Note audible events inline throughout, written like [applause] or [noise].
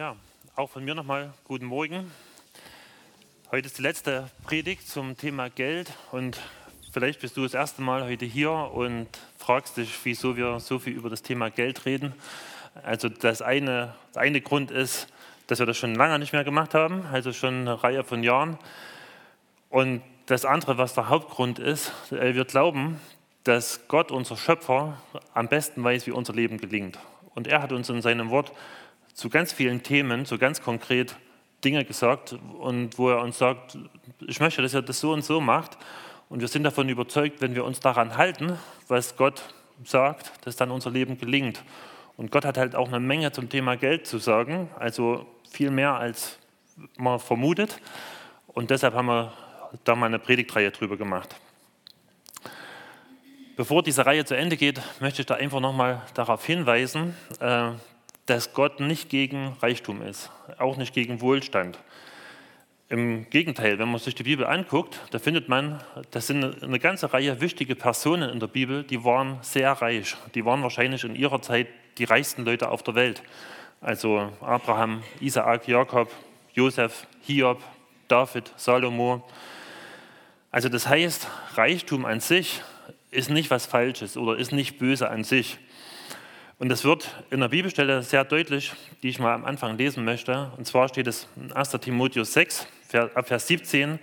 Ja, auch von mir nochmal guten Morgen. Heute ist die letzte Predigt zum Thema Geld und vielleicht bist du das erste Mal heute hier und fragst dich, wieso wir so viel über das Thema Geld reden. Also das eine, der eine Grund ist, dass wir das schon lange nicht mehr gemacht haben, also schon eine Reihe von Jahren. Und das andere, was der Hauptgrund ist, wir glauben, dass Gott, unser Schöpfer, am besten weiß, wie unser Leben gelingt. Und er hat uns in seinem Wort zu ganz vielen Themen, so ganz konkret Dinge gesagt und wo er uns sagt, ich möchte, dass ihr das so und so macht. Und wir sind davon überzeugt, wenn wir uns daran halten, was Gott sagt, dass dann unser Leben gelingt. Und Gott hat halt auch eine Menge zum Thema Geld zu sagen, also viel mehr als man vermutet. Und deshalb haben wir da mal eine Predigtreihe drüber gemacht. Bevor diese Reihe zu Ende geht, möchte ich da einfach nochmal darauf hinweisen, äh, dass Gott nicht gegen Reichtum ist, auch nicht gegen Wohlstand. Im Gegenteil, wenn man sich die Bibel anguckt, da findet man, das sind eine ganze Reihe wichtige Personen in der Bibel, die waren sehr reich. Die waren wahrscheinlich in ihrer Zeit die reichsten Leute auf der Welt. Also Abraham, Isaak, Jakob, Josef, Hiob, David, Salomo. Also das heißt, Reichtum an sich ist nicht was Falsches oder ist nicht böse an sich. Und das wird in der Bibelstelle sehr deutlich, die ich mal am Anfang lesen möchte. Und zwar steht es in 1. Timotheus 6, ab Vers 17.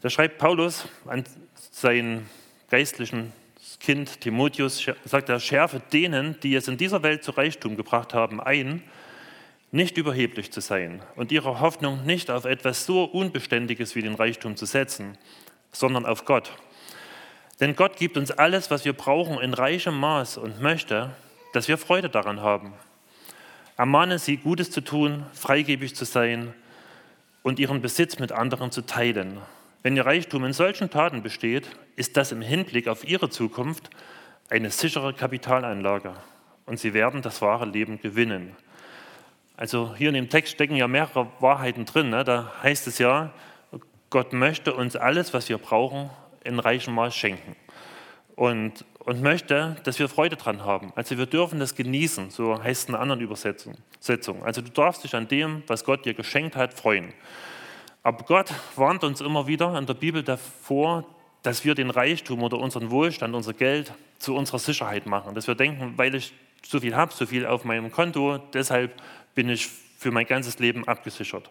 Da schreibt Paulus an sein geistlichen Kind Timotheus, sagt er, schärfe denen, die es in dieser Welt zu Reichtum gebracht haben, ein, nicht überheblich zu sein und ihre Hoffnung nicht auf etwas so Unbeständiges wie den Reichtum zu setzen, sondern auf Gott. Denn Gott gibt uns alles, was wir brauchen, in reichem Maß und möchte, dass wir Freude daran haben. Ermahne sie, Gutes zu tun, freigebig zu sein und ihren Besitz mit anderen zu teilen. Wenn ihr Reichtum in solchen Taten besteht, ist das im Hinblick auf ihre Zukunft eine sichere Kapitalanlage und sie werden das wahre Leben gewinnen. Also hier in dem Text stecken ja mehrere Wahrheiten drin. Ne? Da heißt es ja, Gott möchte uns alles, was wir brauchen, in reichem Maß schenken. Und und möchte, dass wir Freude dran haben. Also wir dürfen das genießen, so heißt es in einer anderen Übersetzung. Also du darfst dich an dem, was Gott dir geschenkt hat, freuen. Aber Gott warnt uns immer wieder in der Bibel davor, dass wir den Reichtum oder unseren Wohlstand, unser Geld zu unserer Sicherheit machen. Dass wir denken, weil ich so viel habe, so viel auf meinem Konto, deshalb bin ich für mein ganzes Leben abgesichert.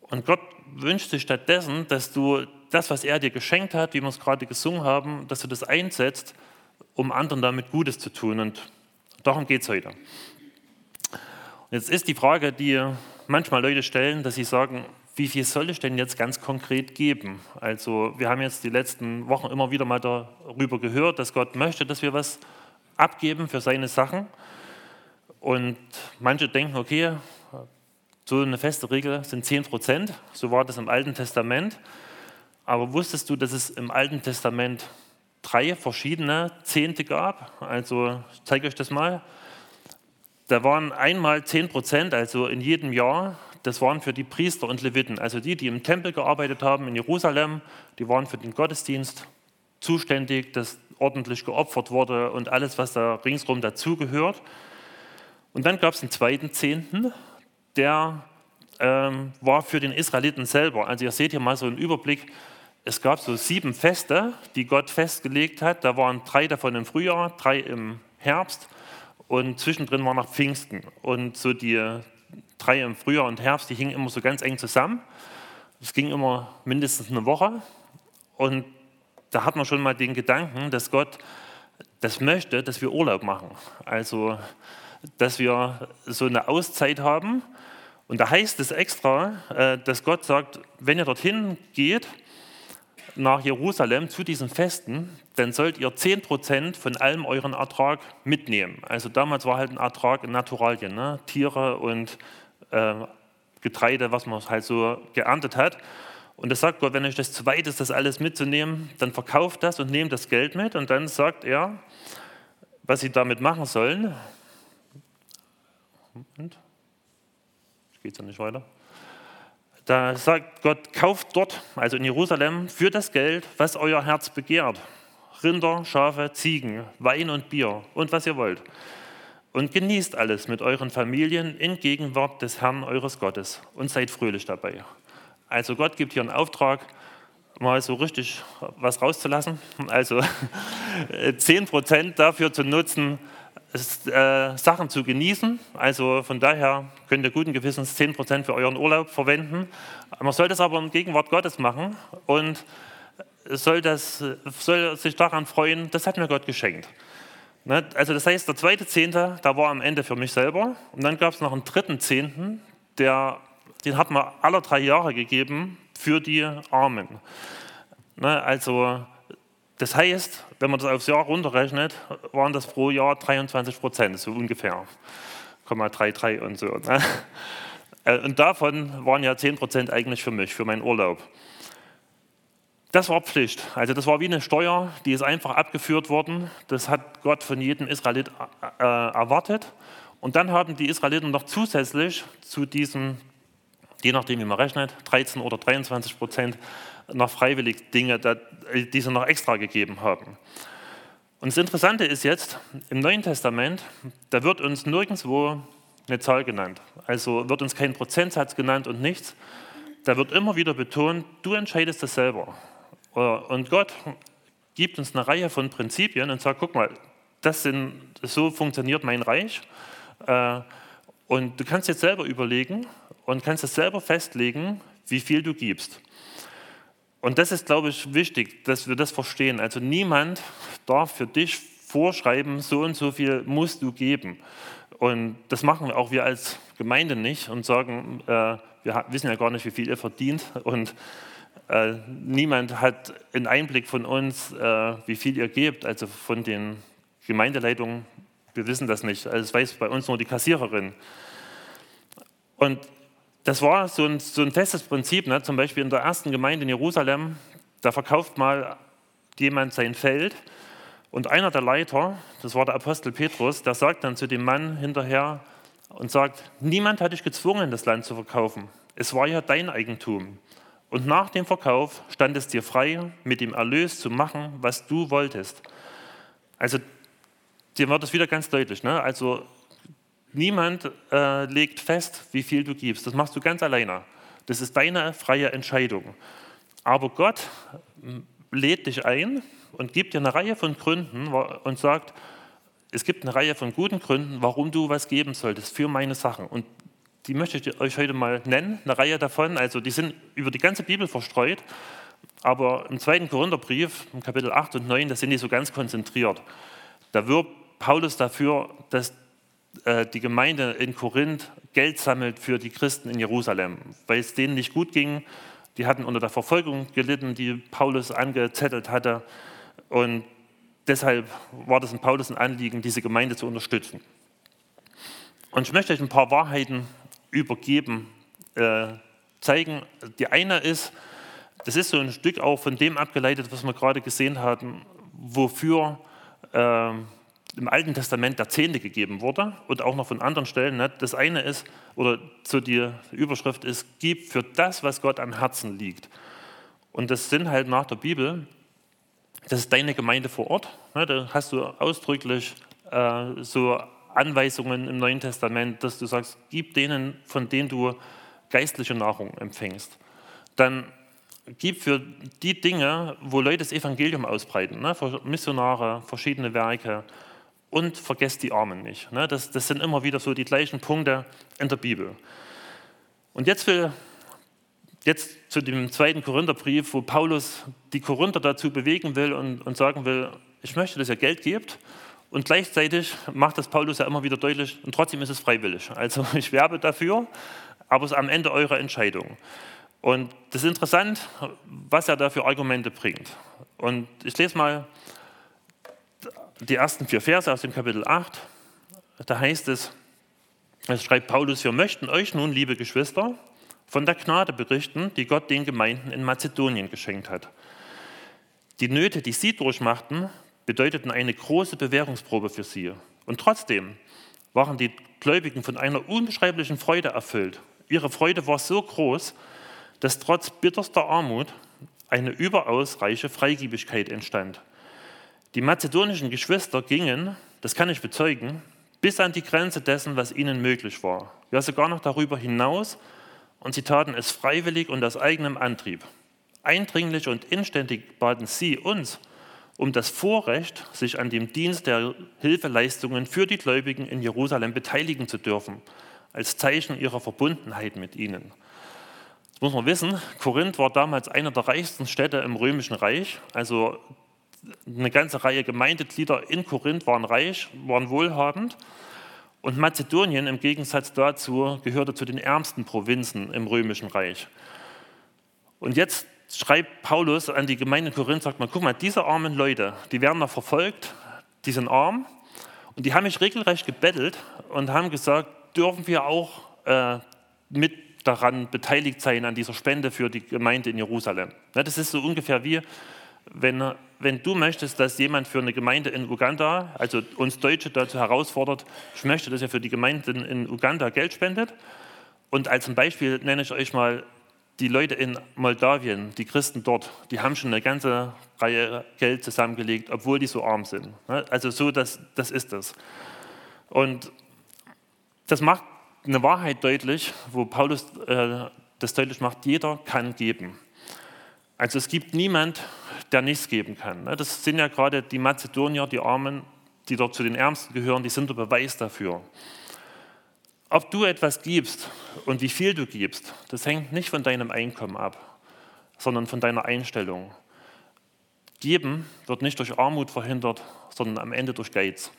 Und Gott wünscht sich stattdessen, dass du das, was er dir geschenkt hat, wie wir es gerade gesungen haben, dass du das einsetzt, um anderen damit Gutes zu tun. Und darum geht es heute. Jetzt ist die Frage, die manchmal Leute stellen, dass sie sagen, wie viel soll ich denn jetzt ganz konkret geben? Also wir haben jetzt die letzten Wochen immer wieder mal darüber gehört, dass Gott möchte, dass wir was abgeben für seine Sachen. Und manche denken, okay, so eine feste Regel sind 10 Prozent, so war das im Alten Testament. Aber wusstest du, dass es im Alten Testament drei verschiedene Zehnte gab? Also ich zeige euch das mal. Da waren einmal 10 Prozent, also in jedem Jahr. Das waren für die Priester und Leviten, also die, die im Tempel gearbeitet haben in Jerusalem. Die waren für den Gottesdienst zuständig, dass ordentlich geopfert wurde und alles, was da ringsherum dazugehört. Und dann gab es einen zweiten Zehnten, der ähm, war für den Israeliten selber. Also ihr seht hier mal so einen Überblick. Es gab so sieben Feste, die Gott festgelegt hat. Da waren drei davon im Frühjahr, drei im Herbst und zwischendrin war noch Pfingsten. Und so die drei im Frühjahr und Herbst, die hingen immer so ganz eng zusammen. Es ging immer mindestens eine Woche. Und da hat man schon mal den Gedanken, dass Gott das möchte, dass wir Urlaub machen. Also, dass wir so eine Auszeit haben und da heißt es extra, äh, dass Gott sagt, wenn ihr dorthin geht, nach Jerusalem zu diesen Festen, dann sollt ihr 10% von allem euren Ertrag mitnehmen. Also damals war halt ein Ertrag in Naturalien, ne? Tiere und äh, Getreide, was man halt so geerntet hat. Und das sagt Gott, wenn euch das zu weit ist, das alles mitzunehmen, dann verkauft das und nehmt das Geld mit. Und dann sagt er, was sie damit machen sollen. Moment geht es ja nicht weiter. Da sagt Gott, kauft dort, also in Jerusalem, für das Geld, was euer Herz begehrt. Rinder, Schafe, Ziegen, Wein und Bier und was ihr wollt. und genießt alles mit euren Familien in Gegenwart des Herrn eures Gottes und seid fröhlich dabei. Also Gott gibt hier einen Auftrag, mal so richtig was rauszulassen. Also [laughs] 10% dafür zu nutzen, äh, Sachen zu genießen. Also von daher könnt ihr guten Gewissens 10% für euren Urlaub verwenden. Man soll das aber in Gegenwart Gottes machen und soll, das, soll sich daran freuen, das hat mir Gott geschenkt. Ne? Also das heißt, der zweite Zehnte, da war am Ende für mich selber. Und dann gab es noch einen dritten Zehnten, der, den hat man alle drei Jahre gegeben für die Armen. Ne? Also das heißt, wenn man das aufs Jahr runterrechnet, waren das pro Jahr 23 Prozent, so ungefähr. 0,33 und so. Ne? Äh, und davon waren ja 10 Prozent eigentlich für mich, für meinen Urlaub. Das war Pflicht. Also das war wie eine Steuer, die ist einfach abgeführt worden. Das hat Gott von jedem Israelit äh, erwartet. Und dann haben die Israeliten noch zusätzlich zu diesen, je nachdem wie man rechnet, 13 oder 23 Prozent noch freiwillig Dinge, die sie noch extra gegeben haben. Und das Interessante ist jetzt, im Neuen Testament, da wird uns nirgendwo eine Zahl genannt. Also wird uns kein Prozentsatz genannt und nichts. Da wird immer wieder betont, du entscheidest das selber. Äh, und Gott gibt uns eine Reihe von Prinzipien und sagt, guck mal, das sind, so funktioniert mein Reich. Äh, und du kannst jetzt selber überlegen und kannst es selber festlegen, wie viel du gibst. Und das ist, glaube ich, wichtig, dass wir das verstehen. Also niemand darf für dich vorschreiben, so und so viel musst du geben. Und das machen auch wir als Gemeinde nicht und sagen, äh, wir wissen ja gar nicht, wie viel ihr verdient. Und äh, niemand hat einen Einblick von uns, äh, wie viel ihr gebt, also von den Gemeindeleitungen. Wir wissen das nicht. Also das weiß bei uns nur die Kassiererin. Und das war so ein, so ein festes Prinzip. Ne? Zum Beispiel in der ersten Gemeinde in Jerusalem, da verkauft mal jemand sein Feld und einer der Leiter, das war der Apostel Petrus, der sagt dann zu dem Mann hinterher und sagt, niemand hat dich gezwungen, das Land zu verkaufen. Es war ja dein Eigentum. Und nach dem Verkauf stand es dir frei, mit dem Erlös zu machen, was du wolltest. Also, dir wird das wieder ganz deutlich. Ne? Also, niemand äh, legt fest, wie viel du gibst. Das machst du ganz alleine. Das ist deine freie Entscheidung. Aber Gott lädt dich ein und gibt dir eine Reihe von Gründen und sagt, es gibt eine Reihe von guten Gründen, warum du was geben solltest für meine Sachen. Und die möchte ich euch heute mal nennen, eine Reihe davon. Also die sind über die ganze Bibel verstreut, aber im zweiten Korintherbrief, im Kapitel 8 und 9, da sind die so ganz konzentriert. Da wirbt Paulus dafür, dass die Gemeinde in Korinth Geld sammelt für die Christen in Jerusalem, weil es denen nicht gut ging. Die hatten unter der Verfolgung gelitten, die Paulus angezettelt hatte. Und deshalb war das in Paulus ein Anliegen, diese Gemeinde zu unterstützen. Und ich möchte euch ein paar Wahrheiten übergeben, äh, zeigen. Die eine ist, das ist so ein Stück auch von dem abgeleitet, was wir gerade gesehen haben, wofür äh, im Alten Testament der Zehnte gegeben wurde und auch noch von anderen Stellen. Ne? Das eine ist, oder so die Überschrift ist, gib für das, was Gott am Herzen liegt. Und das sind halt nach der Bibel, das ist deine Gemeinde vor Ort. Ne? Da hast du ausdrücklich äh, so Anweisungen im Neuen Testament, dass du sagst, gib denen, von denen du geistliche Nahrung empfängst. Dann gib für die Dinge, wo Leute das Evangelium ausbreiten, ne, Missionare, verschiedene Werke und vergesst die Armen nicht. Ne, das, das sind immer wieder so die gleichen Punkte in der Bibel. Und jetzt will jetzt zu dem zweiten Korintherbrief, wo Paulus die Korinther dazu bewegen will und, und sagen will, ich möchte, dass ihr Geld gebt und gleichzeitig macht das Paulus ja immer wieder deutlich, und trotzdem ist es freiwillig. Also [laughs] ich werbe dafür, aber es ist am Ende eure Entscheidung. Und das ist interessant, was er da für Argumente bringt. Und ich lese mal die ersten vier Verse aus dem Kapitel 8. Da heißt es, es schreibt Paulus, wir möchten euch nun, liebe Geschwister, von der Gnade berichten, die Gott den Gemeinden in Mazedonien geschenkt hat. Die Nöte, die sie durchmachten, bedeuteten eine große Bewährungsprobe für sie. Und trotzdem waren die Gläubigen von einer unbeschreiblichen Freude erfüllt. Ihre Freude war so groß, dass trotz bitterster Armut eine überaus reiche Freigiebigkeit entstand. Die mazedonischen Geschwister gingen, das kann ich bezeugen, bis an die Grenze dessen, was ihnen möglich war. Ja, sogar noch darüber hinaus. Und sie taten es freiwillig und aus eigenem Antrieb. Eindringlich und inständig baten sie uns um das Vorrecht, sich an dem Dienst der Hilfeleistungen für die Gläubigen in Jerusalem beteiligen zu dürfen, als Zeichen ihrer Verbundenheit mit ihnen. Das muss man wissen, Korinth war damals eine der reichsten Städte im Römischen Reich. Also eine ganze Reihe Gemeindeglieder in Korinth waren reich, waren wohlhabend. Und Mazedonien im Gegensatz dazu gehörte zu den ärmsten Provinzen im Römischen Reich. Und jetzt schreibt Paulus an die Gemeinde in Korinth, sagt man, guck mal, diese armen Leute, die werden noch verfolgt, die sind arm und die haben mich regelrecht gebettelt und haben gesagt, dürfen wir auch äh, mit daran beteiligt sein, an dieser Spende für die Gemeinde in Jerusalem. Ja, das ist so ungefähr wie, wenn, wenn du möchtest, dass jemand für eine Gemeinde in Uganda, also uns Deutsche dazu herausfordert, ich möchte, dass er für die Gemeinde in Uganda Geld spendet. Und als Beispiel nenne ich euch mal die Leute in Moldawien, die Christen dort, die haben schon eine ganze Reihe Geld zusammengelegt, obwohl die so arm sind. Also so, das, das ist das. Und das macht eine Wahrheit deutlich, wo Paulus äh, das deutlich macht, jeder kann geben. Also es gibt niemand, der nichts geben kann. Das sind ja gerade die Mazedonier, die Armen, die dort zu den Ärmsten gehören, die sind der Beweis dafür. Ob du etwas gibst und wie viel du gibst, das hängt nicht von deinem Einkommen ab, sondern von deiner Einstellung. Geben wird nicht durch Armut verhindert, sondern am Ende durch Geiz.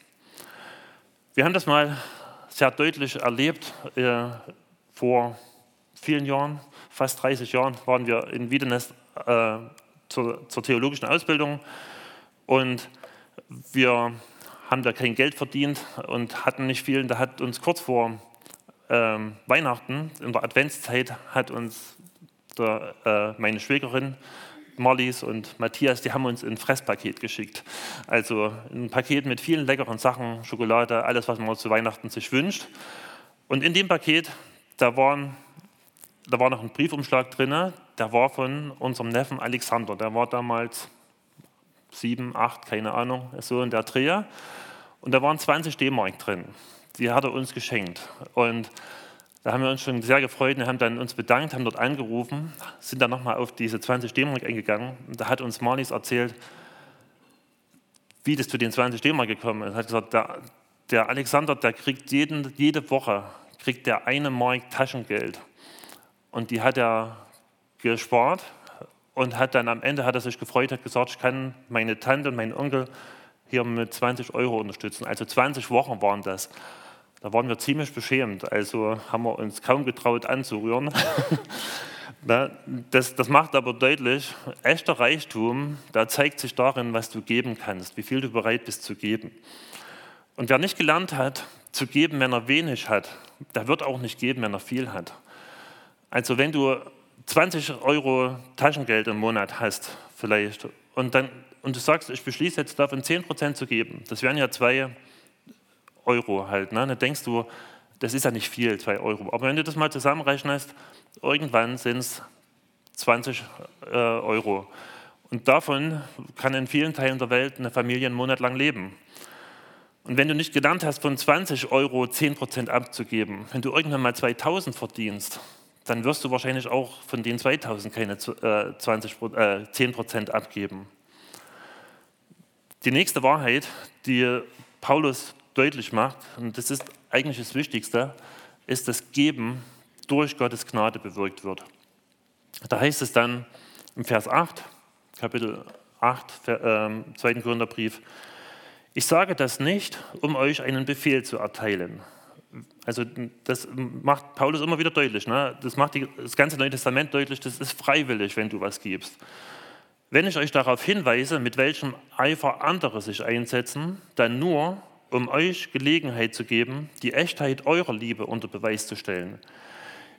Wir haben das mal sehr deutlich erlebt. Äh, vor vielen Jahren, fast 30 Jahren, waren wir in Wiedenest äh, zur, zur theologischen Ausbildung und wir haben da kein Geld verdient und hatten nicht viel. Und da hat uns kurz vor ähm, Weihnachten, in der Adventszeit, hat uns der, äh, meine Schwägerin Marlies und Matthias, die haben uns ein Fresspaket geschickt. Also ein Paket mit vielen leckeren Sachen, Schokolade, alles, was man zu Weihnachten sich wünscht. Und in dem Paket, da, waren, da war noch ein Briefumschlag drin, der war von unserem Neffen Alexander. Der war damals sieben, acht, keine Ahnung, so in der Dreher. Und da waren 20 D-Mark drin die hat er uns geschenkt. Und da haben wir uns schon sehr gefreut und haben dann uns bedankt, haben dort angerufen, sind dann nochmal auf diese 20 D-Mark eingegangen. Und da hat uns Marlies erzählt, wie das zu den 20 D-Mark gekommen ist. Er hat gesagt, der, der, Alexander, der kriegt jeden, jede Woche kriegt der eine Mark Taschengeld. Und die hat er gespart und hat dann am Ende hat er sich gefreut, hat gesagt, ich kann meine Tante und meinen Onkel hier mit 20 Euro unterstützen. Also 20 Wochen waren das. Da waren wir ziemlich beschämt, also haben wir uns kaum getraut anzurühren. [laughs] das, das macht aber deutlich, echter Reichtum, da zeigt sich darin, was du geben kannst, wie viel du bereit bist zu geben. Und wer nicht gelernt hat, zu geben, wenn er wenig hat, der wird auch nicht geben, wenn er viel hat. Also wenn du 20 Euro Taschengeld im Monat hast, vielleicht, und, dann, und du sagst, ich beschließe jetzt davon 10% zu geben, das wären ja zwei Euro halt. Ne? Dann denkst du, das ist ja nicht viel, 2 Euro. Aber wenn du das mal zusammenrechnest, irgendwann sind es 20 äh, Euro. Und davon kann in vielen Teilen der Welt eine Familie einen Monat lang leben. Und wenn du nicht gelernt hast, von 20 Euro 10% abzugeben, wenn du irgendwann mal 2000 verdienst, dann wirst du wahrscheinlich auch von den 2000 keine 20, äh, 10% äh, abgeben. Die nächste Wahrheit, die Paulus deutlich macht, und das ist eigentlich das Wichtigste, ist, dass Geben durch Gottes Gnade bewirkt wird. Da heißt es dann im Vers 8, Kapitel 8, äh, 2. Korintherbrief, ich sage das nicht, um euch einen Befehl zu erteilen. Also das macht Paulus immer wieder deutlich. Ne? Das macht die, das ganze Neue Testament deutlich, das ist freiwillig, wenn du was gibst. Wenn ich euch darauf hinweise, mit welchem Eifer andere sich einsetzen, dann nur, um euch Gelegenheit zu geben, die Echtheit eurer Liebe unter Beweis zu stellen.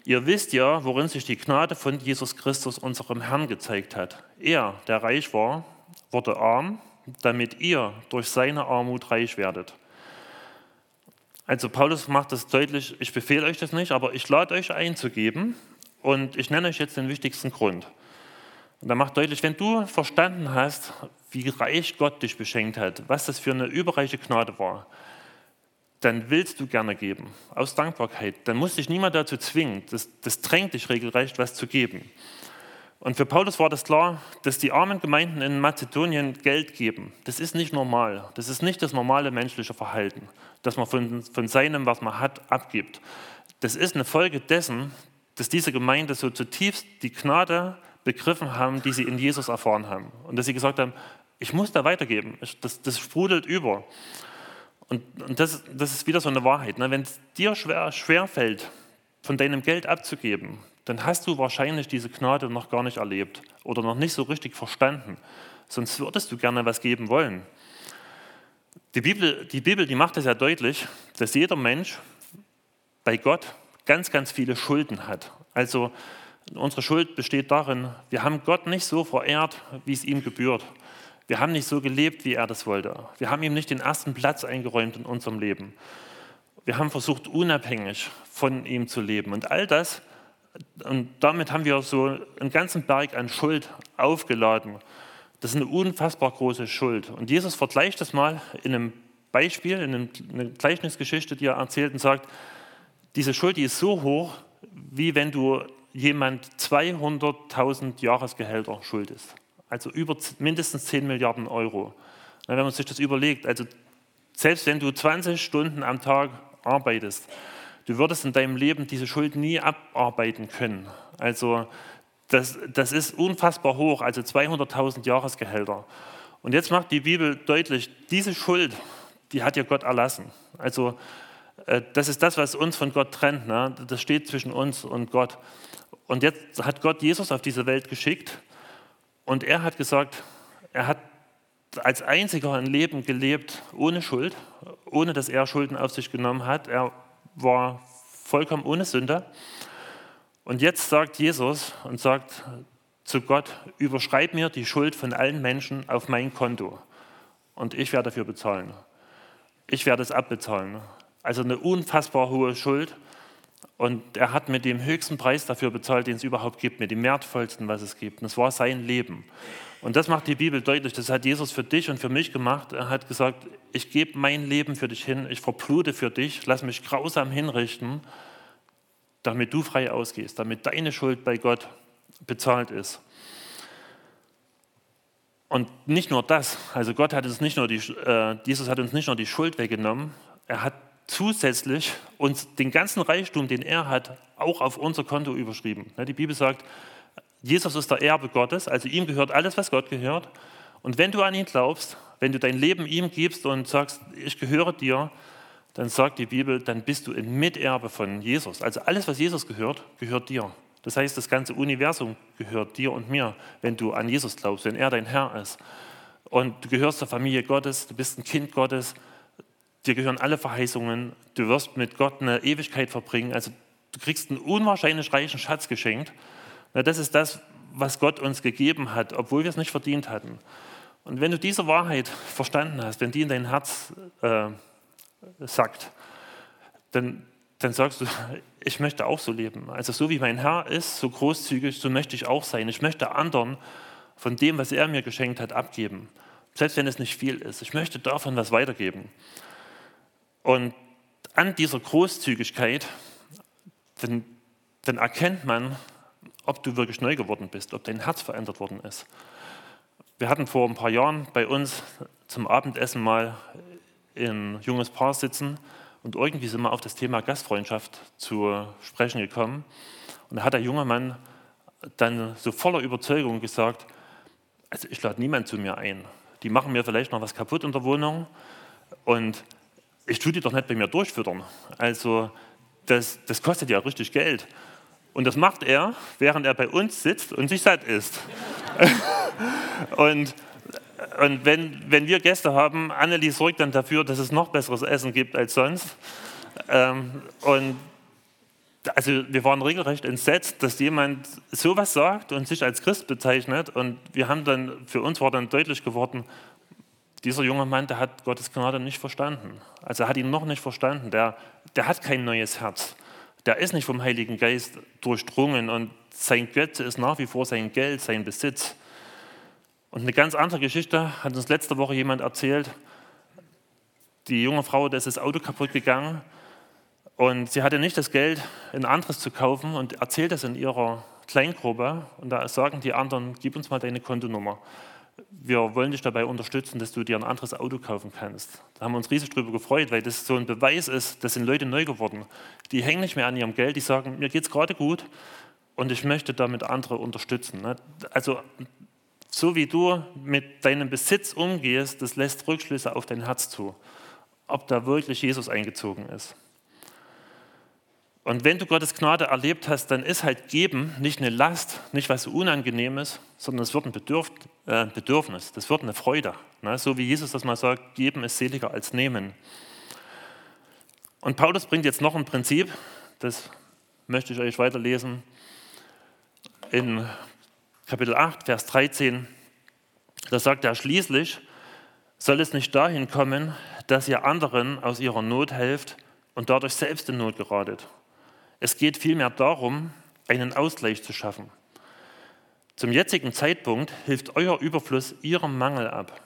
Ihr wisst ja, worin sich die Gnade von Jesus Christus, unserem Herrn, gezeigt hat. Er, der reich war, wurde arm, damit ihr durch seine Armut reich werdet. Also Paulus macht das deutlich, ich befehle euch das nicht, aber ich lade euch einzugeben und ich nenne euch jetzt den wichtigsten Grund. Und er macht deutlich, wenn du verstanden hast, wie reich Gott dich beschenkt hat, was das für eine überreiche Gnade war, dann willst du gerne geben, aus Dankbarkeit. Dann muss dich niemand dazu zwingen. Das, das drängt dich regelrecht, was zu geben. Und für Paulus war das klar, dass die armen Gemeinden in Mazedonien Geld geben. Das ist nicht normal. Das ist nicht das normale menschliche Verhalten, dass man von, von seinem, was man hat, abgibt. Das ist eine Folge dessen, dass diese Gemeinde so zutiefst die Gnade begriffen haben, die sie in Jesus erfahren haben. Und dass sie gesagt haben, ich muss da weitergeben. Das, das sprudelt über. Und, und das, das, ist wieder so eine Wahrheit. Ne? Wenn es dir schwer, schwer fällt, von deinem Geld abzugeben, dann hast du wahrscheinlich diese Gnade noch gar nicht erlebt oder noch nicht so richtig verstanden. Sonst würdest du gerne was geben wollen. Die Bibel, die Bibel, die macht es ja deutlich, dass jeder Mensch bei Gott ganz, ganz viele Schulden hat. Also unsere Schuld besteht darin, wir haben Gott nicht so verehrt, wie es ihm gebührt. Wir haben nicht so gelebt, wie er das wollte. Wir haben ihm nicht den ersten Platz eingeräumt in unserem Leben. Wir haben versucht, unabhängig von ihm zu leben. Und all das, und damit haben wir so einen ganzen Berg an Schuld aufgeladen. Das ist eine unfassbar große Schuld. Und Jesus vergleicht das mal in einem Beispiel, in einer Gleichnisgeschichte, die er erzählt und sagt, diese Schuld, die ist so hoch, wie wenn du jemand 200.000 Jahresgehälter schuldest also über mindestens 10 Milliarden Euro. Wenn man sich das überlegt, also selbst wenn du 20 Stunden am Tag arbeitest, du würdest in deinem Leben diese Schuld nie abarbeiten können. Also das, das ist unfassbar hoch, also 200.000 Jahresgehälter. Und jetzt macht die Bibel deutlich, diese Schuld, die hat ja Gott erlassen. Also äh, das ist das, was uns von Gott trennt. Ne? Das steht zwischen uns und Gott. Und jetzt hat Gott Jesus auf diese Welt geschickt und er hat gesagt, er hat als einziger ein Leben gelebt ohne Schuld, ohne dass er Schulden auf sich genommen hat. Er war vollkommen ohne Sünde. Und jetzt sagt Jesus und sagt zu Gott, überschreib mir die Schuld von allen Menschen auf mein Konto und ich werde dafür bezahlen. Ich werde es abbezahlen. Also eine unfassbar hohe Schuld. Und er hat mit dem höchsten Preis dafür bezahlt, den es überhaupt gibt, mit dem wertvollsten, was es gibt. Und das war sein Leben. Und das macht die Bibel deutlich. Das hat Jesus für dich und für mich gemacht. Er hat gesagt, ich gebe mein Leben für dich hin, ich verblute für dich, lass mich grausam hinrichten, damit du frei ausgehst, damit deine Schuld bei Gott bezahlt ist. Und nicht nur das, also Gott hat uns nicht nur die, äh, Jesus hat uns nicht nur die Schuld weggenommen, er hat zusätzlich uns den ganzen Reichtum, den er hat, auch auf unser Konto überschrieben. Die Bibel sagt, Jesus ist der Erbe Gottes, also ihm gehört alles, was Gott gehört. Und wenn du an ihn glaubst, wenn du dein Leben ihm gibst und sagst, ich gehöre dir, dann sagt die Bibel, dann bist du ein Miterbe von Jesus. Also alles, was Jesus gehört, gehört dir. Das heißt, das ganze Universum gehört dir und mir, wenn du an Jesus glaubst, wenn er dein Herr ist. Und du gehörst zur Familie Gottes, du bist ein Kind Gottes, dir gehören alle Verheißungen, du wirst mit Gott eine Ewigkeit verbringen, also du kriegst einen unwahrscheinlich reichen Schatz geschenkt. Das ist das, was Gott uns gegeben hat, obwohl wir es nicht verdient hatten. Und wenn du diese Wahrheit verstanden hast, wenn die in dein Herz äh, sagt, dann, dann sagst du, [laughs] ich möchte auch so leben. Also so wie mein Herr ist, so großzügig, so möchte ich auch sein. Ich möchte anderen von dem, was er mir geschenkt hat, abgeben. Selbst wenn es nicht viel ist. Ich möchte davon was weitergeben. Und an dieser Großzügigkeit, dann, dann erkennt man, ob du wirklich neu geworden bist, ob dein Herz verändert worden ist. Wir hatten vor ein paar Jahren bei uns zum Abendessen mal ein junges Paar sitzen und irgendwie sind wir auf das Thema Gastfreundschaft zu sprechen gekommen. Und da hat der junge Mann dann so voller Überzeugung gesagt, also ich lade niemand zu mir ein. Die machen mir vielleicht noch was kaputt in der Wohnung und ich tue die doch nicht bei mir durchfüttern. Also das, das kostet ja richtig Geld. Und das macht er, während er bei uns sitzt und sich satt isst. [laughs] und und wenn, wenn wir Gäste haben, Annelie sorgt dann dafür, dass es noch besseres Essen gibt als sonst. Ähm, und also wir waren regelrecht entsetzt, dass jemand sowas sagt und sich als Christ bezeichnet. Und wir haben dann, für uns war dann deutlich geworden, dieser junge Mann, der hat Gottes Gnade nicht verstanden. Also er hat ihn noch nicht verstanden. Der, der hat kein neues Herz. Der ist nicht vom Heiligen Geist durchdrungen und sein Götze ist nach wie vor sein Geld, sein Besitz. Und eine ganz andere Geschichte hat uns letzte Woche jemand erzählt. Die junge Frau, da ist das Auto kaputt gegangen und sie hatte nicht das Geld, ein anderes zu kaufen und erzählt das in ihrer Kleingruppe. Und da sagen die anderen, gib uns mal deine Kontonummer. Wir wollen dich dabei unterstützen, dass du dir ein anderes Auto kaufen kannst. Da haben wir uns riesig darüber gefreut, weil das so ein Beweis ist, das sind Leute neu geworden. Die hängen nicht mehr an ihrem Geld, die sagen, mir geht es gerade gut und ich möchte damit andere unterstützen. Ne? Also so wie du mit deinem Besitz umgehst, das lässt Rückschlüsse auf dein Herz zu, ob da wirklich Jesus eingezogen ist. Und wenn du Gottes Gnade erlebt hast, dann ist halt Geben nicht eine Last, nicht was Unangenehmes, sondern es wird ein Bedürf äh, Bedürfnis, das wird eine Freude. Ne? So wie Jesus das mal sagt, Geben ist seliger als Nehmen. Und Paulus bringt jetzt noch ein Prinzip, das möchte ich euch weiterlesen, in Kapitel 8, Vers 13, da sagt er schließlich, soll es nicht dahin kommen, dass ihr anderen aus ihrer Not helft und dadurch selbst in Not geratet. Es geht vielmehr darum, einen Ausgleich zu schaffen. Zum jetzigen Zeitpunkt hilft euer Überfluss ihrem Mangel ab,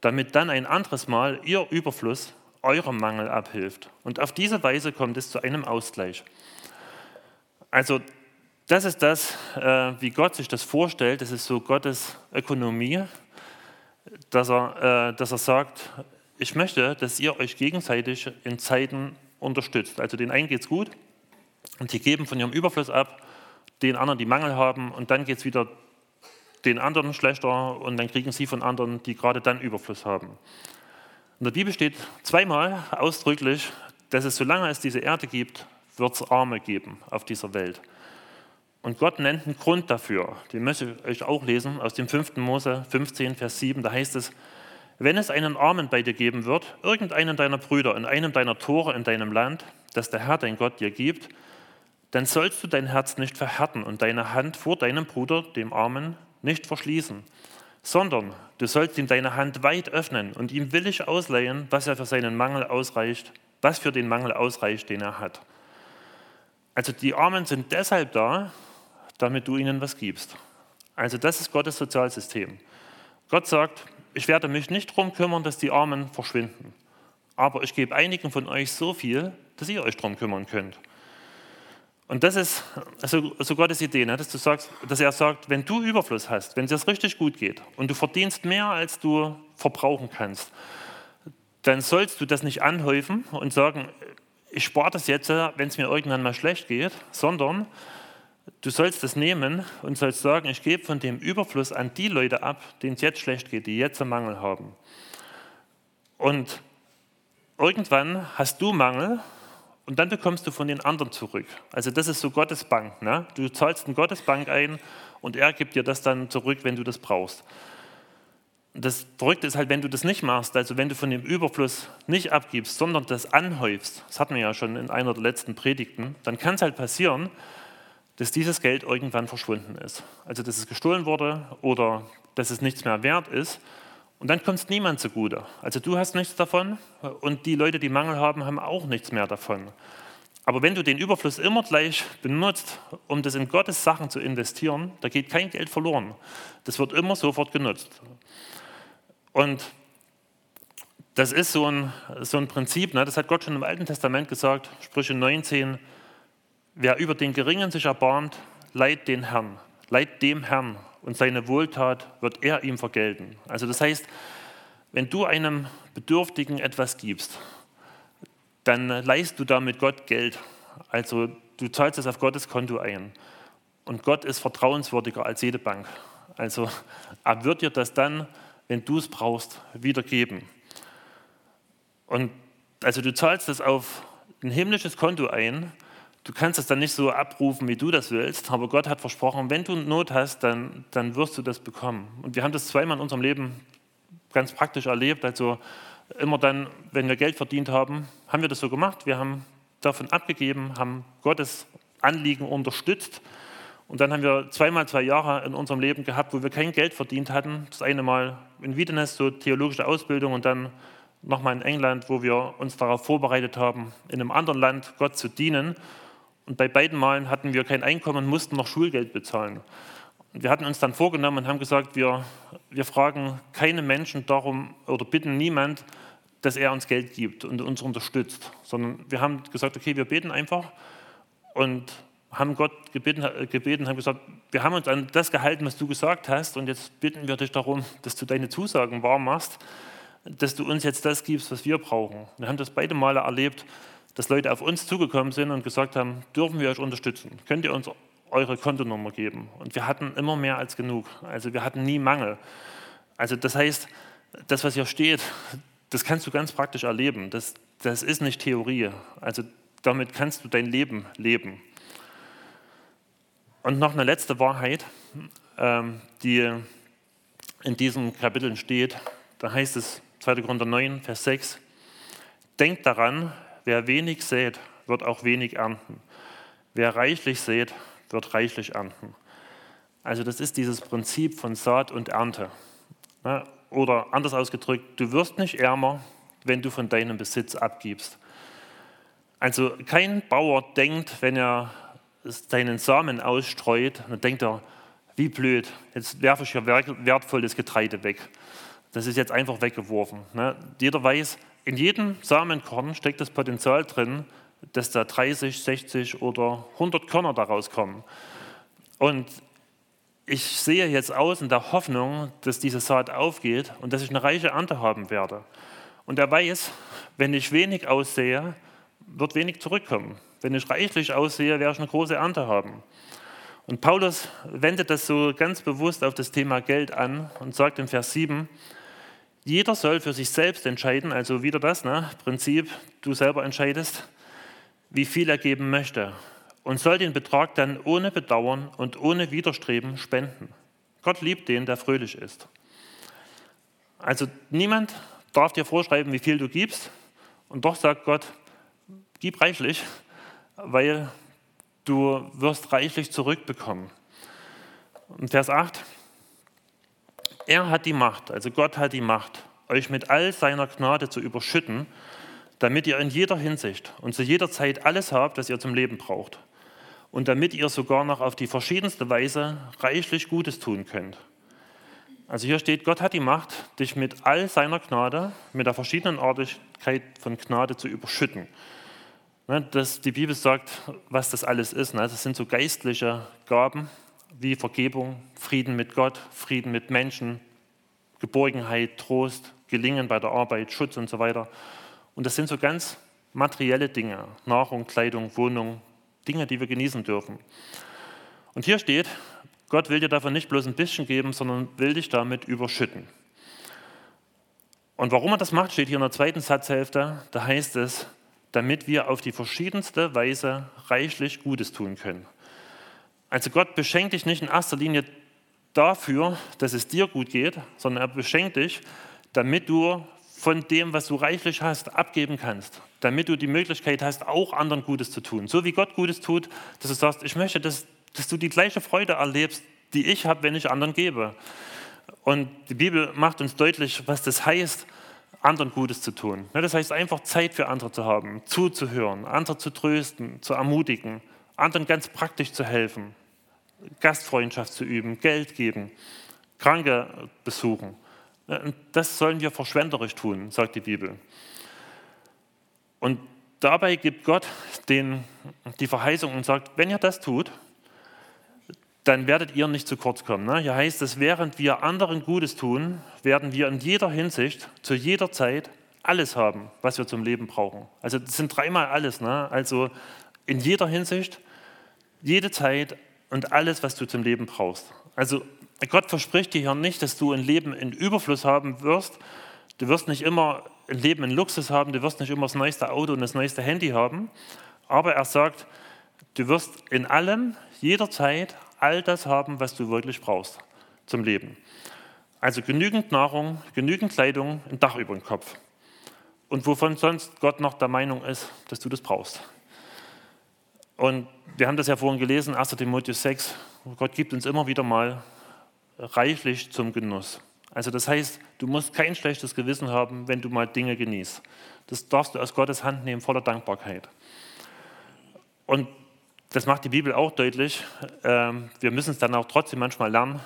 damit dann ein anderes Mal ihr Überfluss eurem Mangel abhilft. Und auf diese Weise kommt es zu einem Ausgleich. Also das ist das, äh, wie Gott sich das vorstellt. Das ist so Gottes Ökonomie, dass er, äh, dass er sagt, ich möchte, dass ihr euch gegenseitig in Zeiten unterstützt. Also den einen geht es gut und die geben von ihrem Überfluss ab, den anderen, die Mangel haben und dann geht es wieder den anderen schlechter und dann kriegen sie von anderen, die gerade dann Überfluss haben. In der Bibel steht zweimal ausdrücklich, dass es, solange es diese Erde gibt, wird es Arme geben auf dieser Welt. Und Gott nennt einen Grund dafür. Den möchte ich euch auch lesen aus dem 5. Mose 15, Vers 7. Da heißt es, wenn es einen Armen bei dir geben wird, irgendeinen deiner Brüder in einem deiner Tore in deinem Land, das der Herr dein Gott dir gibt, dann sollst du dein Herz nicht verhärten und deine Hand vor deinem Bruder, dem Armen, nicht verschließen, sondern du sollst ihm deine Hand weit öffnen und ihm willig ausleihen, was er für seinen Mangel ausreicht, was für den Mangel ausreicht, den er hat. Also die Armen sind deshalb da, damit du ihnen was gibst. Also das ist Gottes Sozialsystem. Gott sagt, ich werde mich nicht darum kümmern, dass die Armen verschwinden, aber ich gebe einigen von euch so viel, dass ihr euch darum kümmern könnt. Und das ist also, also Gottes Idee, ne? dass, du sagst, dass er sagt, wenn du Überfluss hast, wenn es dir richtig gut geht und du verdienst mehr, als du verbrauchen kannst, dann sollst du das nicht anhäufen und sagen, ich spare das jetzt, wenn es mir irgendwann mal schlecht geht, sondern du sollst es nehmen und sollst sagen, ich gebe von dem Überfluss an die Leute ab, denen es jetzt schlecht geht, die jetzt einen Mangel haben. Und irgendwann hast du Mangel und dann bekommst du von den anderen zurück. Also das ist so Gottes Bank. Ne? Du zahlst in Gottes Bank ein und er gibt dir das dann zurück, wenn du das brauchst. Das Verrückte ist halt, wenn du das nicht machst, also wenn du von dem Überfluss nicht abgibst, sondern das anhäufst, das hatten wir ja schon in einer der letzten Predigten, dann kann es halt passieren, dass dieses Geld irgendwann verschwunden ist. Also dass es gestohlen wurde oder dass es nichts mehr wert ist. Und dann kommt es niemand zugute. Also du hast nichts davon und die Leute, die Mangel haben, haben auch nichts mehr davon. Aber wenn du den Überfluss immer gleich benutzt, um das in Gottes Sachen zu investieren, da geht kein Geld verloren. Das wird immer sofort genutzt. Und das ist so ein, so ein Prinzip, ne? das hat Gott schon im Alten Testament gesagt, Sprüche 19, wer über den Geringen sich erbarmt, leiht den Herrn, leiht dem Herrn und seine Wohltat wird er ihm vergelten. Also das heißt, wenn du einem Bedürftigen etwas gibst, dann leihst du damit Gott Geld. Also du zahlst es auf Gottes Konto ein. Und Gott ist vertrauenswürdiger als jede Bank. Also er wird dir das dann, wenn du es brauchst, wiedergeben. Und also du zahlst es auf ein himmlisches Konto ein Du kannst es dann nicht so abrufen, wie du das willst, aber Gott hat versprochen, wenn du Not hast, dann, dann wirst du das bekommen. Und wir haben das zweimal in unserem Leben ganz praktisch erlebt. Also immer dann, wenn wir Geld verdient haben, haben wir das so gemacht. Wir haben davon abgegeben, haben Gottes Anliegen unterstützt. Und dann haben wir zweimal zwei Jahre in unserem Leben gehabt, wo wir kein Geld verdient hatten. Das eine Mal in Wiedenes, so theologische Ausbildung, und dann nochmal in England, wo wir uns darauf vorbereitet haben, in einem anderen Land Gott zu dienen. Und bei beiden Malen hatten wir kein Einkommen, mussten noch Schulgeld bezahlen. Und wir hatten uns dann vorgenommen und haben gesagt, wir, wir fragen keine Menschen darum oder bitten niemand dass er uns Geld gibt und uns unterstützt, sondern wir haben gesagt, okay, wir beten einfach und haben Gott gebeten, gebeten haben gesagt, wir haben uns an das gehalten, was du gesagt hast und jetzt bitten wir dich darum, dass du deine Zusagen wahr machst, dass du uns jetzt das gibst, was wir brauchen. Wir haben das beide Male erlebt, dass Leute auf uns zugekommen sind und gesagt haben, dürfen wir euch unterstützen? Könnt ihr uns eure Kontonummer geben? Und wir hatten immer mehr als genug. Also wir hatten nie Mangel. Also das heißt, das, was hier steht, das kannst du ganz praktisch erleben. Das, das ist nicht Theorie. Also damit kannst du dein Leben leben. Und noch eine letzte Wahrheit, ähm, die in diesem Kapitel steht. Da heißt es 2. Korinther 9, Vers 6. Denkt daran, wer wenig sät, wird auch wenig ernten. Wer reichlich sät, wird reichlich ernten. Also das ist dieses Prinzip von Saat und Ernte. Oder anders ausgedrückt, du wirst nicht ärmer, wenn du von deinem Besitz abgibst. Also kein Bauer denkt, wenn er seinen Samen ausstreut, dann denkt er, wie blöd, jetzt werfe ich hier wertvolles Getreide weg. Das ist jetzt einfach weggeworfen. Ne? Jeder weiß, in jedem Samenkorn steckt das Potenzial drin, dass da 30, 60 oder 100 Körner daraus kommen. Und ich sehe jetzt aus in der Hoffnung, dass diese Saat aufgeht und dass ich eine reiche Ernte haben werde. Und er weiß, wenn ich wenig aussehe, wird wenig zurückkommen. Wenn ich reichlich aussehe, werde ich eine große Ernte haben. Und Paulus wendet das so ganz bewusst auf das Thema Geld an und sagt in Vers 7, jeder soll für sich selbst entscheiden, also wieder das ne, Prinzip, du selber entscheidest, wie viel er geben möchte und soll den Betrag dann ohne Bedauern und ohne Widerstreben spenden. Gott liebt den, der fröhlich ist. Also niemand darf dir vorschreiben, wie viel du gibst und doch sagt Gott, gib reichlich, weil du wirst reichlich zurückbekommen. Und Vers 8, er hat die Macht, also Gott hat die Macht, euch mit all seiner Gnade zu überschütten, damit ihr in jeder Hinsicht und zu jeder Zeit alles habt, was ihr zum Leben braucht. Und damit ihr sogar noch auf die verschiedenste Weise reichlich Gutes tun könnt. Also hier steht, Gott hat die Macht, dich mit all seiner Gnade, mit der Verschiedenartigkeit von Gnade zu überschütten. Ne, die Bibel sagt, was das alles ist. Ne? Das sind so geistliche Gaben, wie Vergebung, Frieden mit Gott, Frieden mit Menschen, Geborgenheit, Trost, Gelingen bei der Arbeit, Schutz und so weiter. Und das sind so ganz materielle Dinge, Nahrung, Kleidung, Wohnung, Dinge, die wir genießen dürfen. Und hier steht, Gott will dir davon nicht bloß ein bisschen geben, sondern will dich damit überschütten. Und warum er das macht, steht hier in der zweiten Satzhälfte. Da heißt es, damit wir auf die verschiedenste Weise reichlich Gutes tun können. Also Gott beschenkt dich nicht in erster Linie dafür, dass es dir gut geht, sondern er beschenkt dich, damit du von dem, was du reichlich hast, abgeben kannst, damit du die Möglichkeit hast, auch anderen Gutes zu tun. So wie Gott Gutes tut, dass du sagst, ich möchte, dass, dass du die gleiche Freude erlebst, die ich habe, wenn ich anderen gebe. Und die Bibel macht uns deutlich, was das heißt, anderen Gutes zu tun. Das heißt einfach Zeit für andere zu haben, zuzuhören, andere zu trösten, zu ermutigen, anderen ganz praktisch zu helfen, Gastfreundschaft zu üben, Geld geben, Kranke besuchen. Das sollen wir verschwenderisch tun, sagt die Bibel. Und dabei gibt Gott den, die Verheißung und sagt, wenn ihr das tut, dann werdet ihr nicht zu kurz kommen. Ne? Hier heißt es, während wir anderen Gutes tun, werden wir in jeder Hinsicht, zu jeder Zeit alles haben, was wir zum Leben brauchen. Also das sind dreimal alles. Ne? Also in jeder Hinsicht, jede Zeit, und alles, was du zum Leben brauchst. Also Gott verspricht dir hier nicht, dass du ein Leben in Überfluss haben wirst. Du wirst nicht immer ein Leben in Luxus haben, du wirst nicht immer das neueste Auto und das neueste Handy haben. Aber er sagt, du wirst in allem, jederzeit all das haben, was du wirklich brauchst zum Leben. Also genügend Nahrung, genügend Kleidung, ein Dach über dem Kopf. Und wovon sonst Gott noch der Meinung ist, dass du das brauchst. Und wir haben das ja vorhin gelesen, 1 Timotheus 6, Gott gibt uns immer wieder mal reichlich zum Genuss. Also das heißt, du musst kein schlechtes Gewissen haben, wenn du mal Dinge genießt. Das darfst du aus Gottes Hand nehmen, voller Dankbarkeit. Und das macht die Bibel auch deutlich. Ähm, wir müssen es dann auch trotzdem manchmal lernen,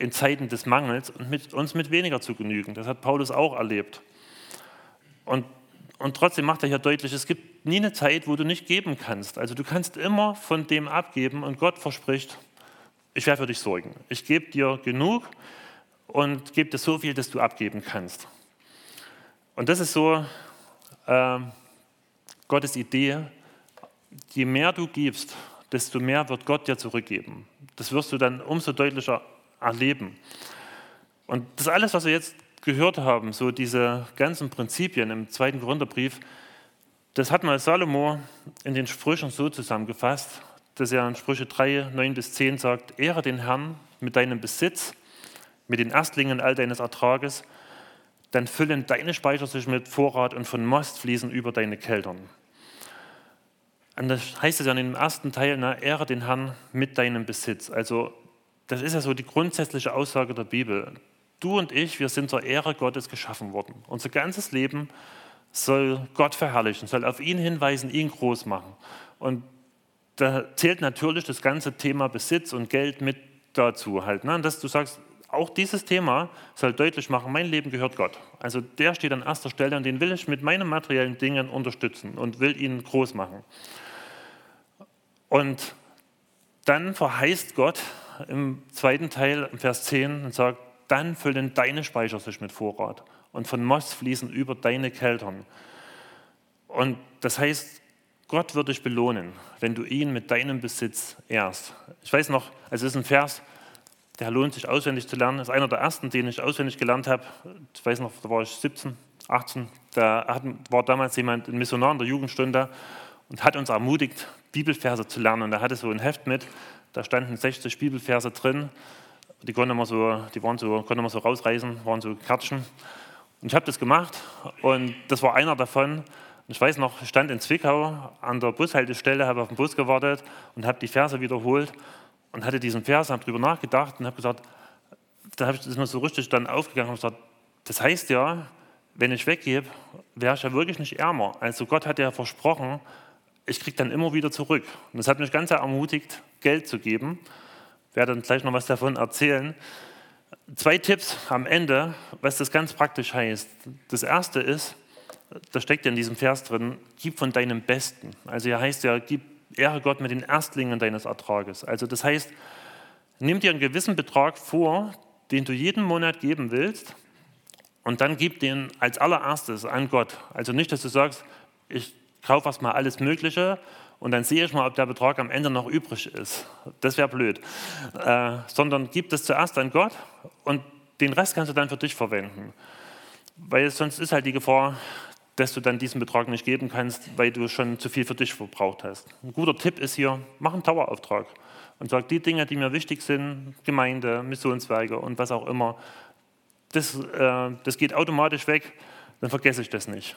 in Zeiten des Mangels und mit, uns mit weniger zu genügen. Das hat Paulus auch erlebt. Und, und trotzdem macht er hier deutlich, es gibt nie eine Zeit, wo du nicht geben kannst. Also du kannst immer von dem abgeben und Gott verspricht, ich werde für dich sorgen. Ich gebe dir genug und gebe dir so viel, dass du abgeben kannst. Und das ist so äh, Gottes Idee. Je mehr du gibst, desto mehr wird Gott dir zurückgeben. Das wirst du dann umso deutlicher erleben. Und das alles, was wir jetzt gehört haben, so diese ganzen Prinzipien im zweiten Korintherbrief, das hat mal Salomo in den Sprüchen so zusammengefasst, dass er in Sprüche 3, 9 bis 10 sagt, Ehre den Herrn mit deinem Besitz, mit den Erstlingen all deines Ertrages, dann füllen deine Speicher sich mit Vorrat und von Most fließen über deine Keltern. Und das heißt es ja in dem ersten Teil, na, ehre den Herrn mit deinem Besitz. Also das ist ja so die grundsätzliche Aussage der Bibel. Du und ich, wir sind zur Ehre Gottes geschaffen worden. Unser ganzes Leben soll Gott verherrlichen, soll auf ihn hinweisen, ihn groß machen. Und da zählt natürlich das ganze Thema Besitz und Geld mit dazu halt. Ne? Dass du sagst, auch dieses Thema soll deutlich machen, mein Leben gehört Gott. Also der steht an erster Stelle und den will ich mit meinen materiellen Dingen unterstützen und will ihn groß machen. Und dann verheißt Gott im zweiten Teil, im Vers 10, und sagt, dann füllen deine Speicher sich mit Vorrat und von Most fließen über deine Keltern. Und das heißt, Gott wird dich belohnen, wenn du ihn mit deinem Besitz ehrst. Ich weiß noch, es ist ein Vers, der lohnt sich auswendig zu lernen. Das ist einer der ersten, den ich auswendig gelernt habe. Ich weiß noch, da war ich 17, 18. Da war damals jemand, ein Missionar in der Jugendstunde und hat uns ermutigt, Bibelverse zu lernen. Und er hatte so ein Heft mit, da standen 60 Bibelverse drin. Die, konnte man so, die waren so, konnte man so rausreißen, waren so Kärtchen. Und ich habe das gemacht und das war einer davon. Ich weiß noch, ich stand in Zwickau an der Bushaltestelle, habe auf den Bus gewartet und habe die Verse wiederholt und hatte diesen Vers, habe darüber nachgedacht und habe gesagt, da habe ich das mir so richtig dann aufgegangen und gesagt, das heißt ja, wenn ich weggebe, wäre ich ja wirklich nicht ärmer. Also Gott hat ja versprochen, ich kriege dann immer wieder zurück. Und das hat mich ganz ermutigt, Geld zu geben. Werde dann gleich noch was davon erzählen. Zwei Tipps am Ende, was das ganz praktisch heißt. Das erste ist, da steckt ja in diesem Vers drin, gib von deinem Besten. Also hier heißt ja, gib Ehre Gott mit den Erstlingen deines Ertrages. Also das heißt, nimm dir einen gewissen Betrag vor, den du jeden Monat geben willst und dann gib den als allererstes an Gott. Also nicht, dass du sagst, ich kaufe erstmal alles Mögliche und dann sehe ich mal, ob der Betrag am Ende noch übrig ist. Das wäre blöd. Äh, sondern gib das zuerst an Gott und den Rest kannst du dann für dich verwenden. Weil sonst ist halt die Gefahr, dass du dann diesen Betrag nicht geben kannst, weil du schon zu viel für dich verbraucht hast. Ein guter Tipp ist hier, mach einen Dauerauftrag und sag, die Dinge, die mir wichtig sind, Gemeinde, Missionswerke und was auch immer, das, äh, das geht automatisch weg, dann vergesse ich das nicht.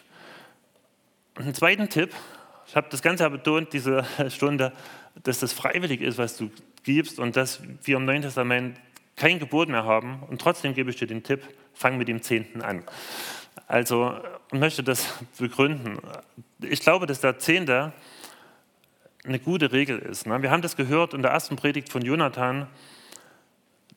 Einen zweiten Tipp, ich habe das Ganze betont, diese [laughs] Stunde, dass das freiwillig ist, was du gibst und dass wir im Neuen Testament kein Gebot mehr haben. Und trotzdem gebe ich dir den Tipp, fang mit dem Zehnten an. Also ich möchte das begründen. Ich glaube, dass der Zehnte eine gute Regel ist. Ne? Wir haben das gehört in der ersten Predigt von Jonathan.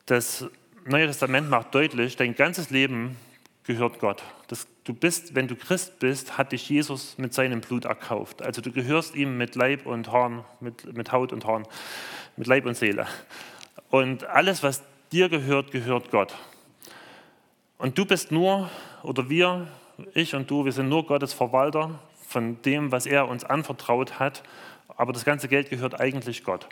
Das Neue Testament macht deutlich, dein ganzes Leben gehört Gott. Das, du bist, wenn du Christ bist, hat dich Jesus mit seinem Blut erkauft. Also du gehörst ihm mit Leib und Horn, mit, mit Haut und Horn, mit Leib und Seele. Und alles, was dir gehört, gehört Gott. Und du bist nur, oder wir, ich und du, wir sind nur Gottes Verwalter von dem, was er uns anvertraut hat. Aber das ganze Geld gehört eigentlich Gott.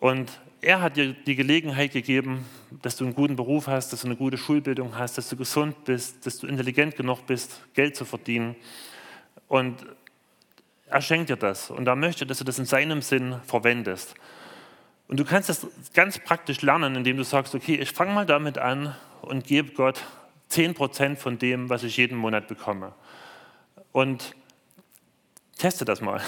Und er hat dir die Gelegenheit gegeben, dass du einen guten Beruf hast, dass du eine gute Schulbildung hast, dass du gesund bist, dass du intelligent genug bist, Geld zu verdienen. Und er schenkt dir das. Und er möchte, dass du das in seinem Sinn verwendest. Und du kannst das ganz praktisch lernen, indem du sagst, okay, ich fange mal damit an und gebe Gott 10% von dem, was ich jeden Monat bekomme. Und teste das mal.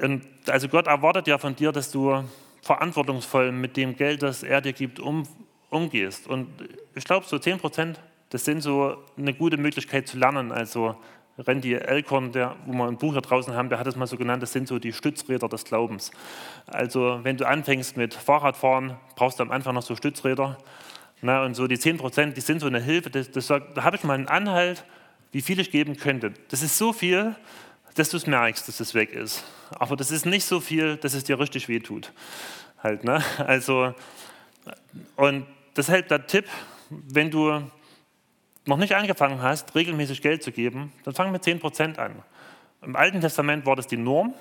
Und also Gott erwartet ja von dir, dass du verantwortungsvoll mit dem Geld, das er dir gibt, um, umgehst. Und ich glaube, so 10 Prozent, das sind so eine gute Möglichkeit zu lernen. Also Randy Elkorn, der, wo wir ein Buch hier draußen haben, der hat es mal so genannt, das sind so die Stützräder des Glaubens. Also wenn du anfängst mit Fahrradfahren, brauchst du am Anfang noch so Stützräder. Na, und so die 10 Prozent, die sind so eine Hilfe. Das, das da habe ich mal einen Anhalt, wie viel ich geben könnte. Das ist so viel, dass du es merkst, dass es weg ist. Aber das ist nicht so viel, dass es dir richtig wehtut. Halt, ne? Also, und deshalb der Tipp, wenn du noch nicht angefangen hast, regelmäßig Geld zu geben, dann fang mit 10% an. Im Alten Testament war das die Norm.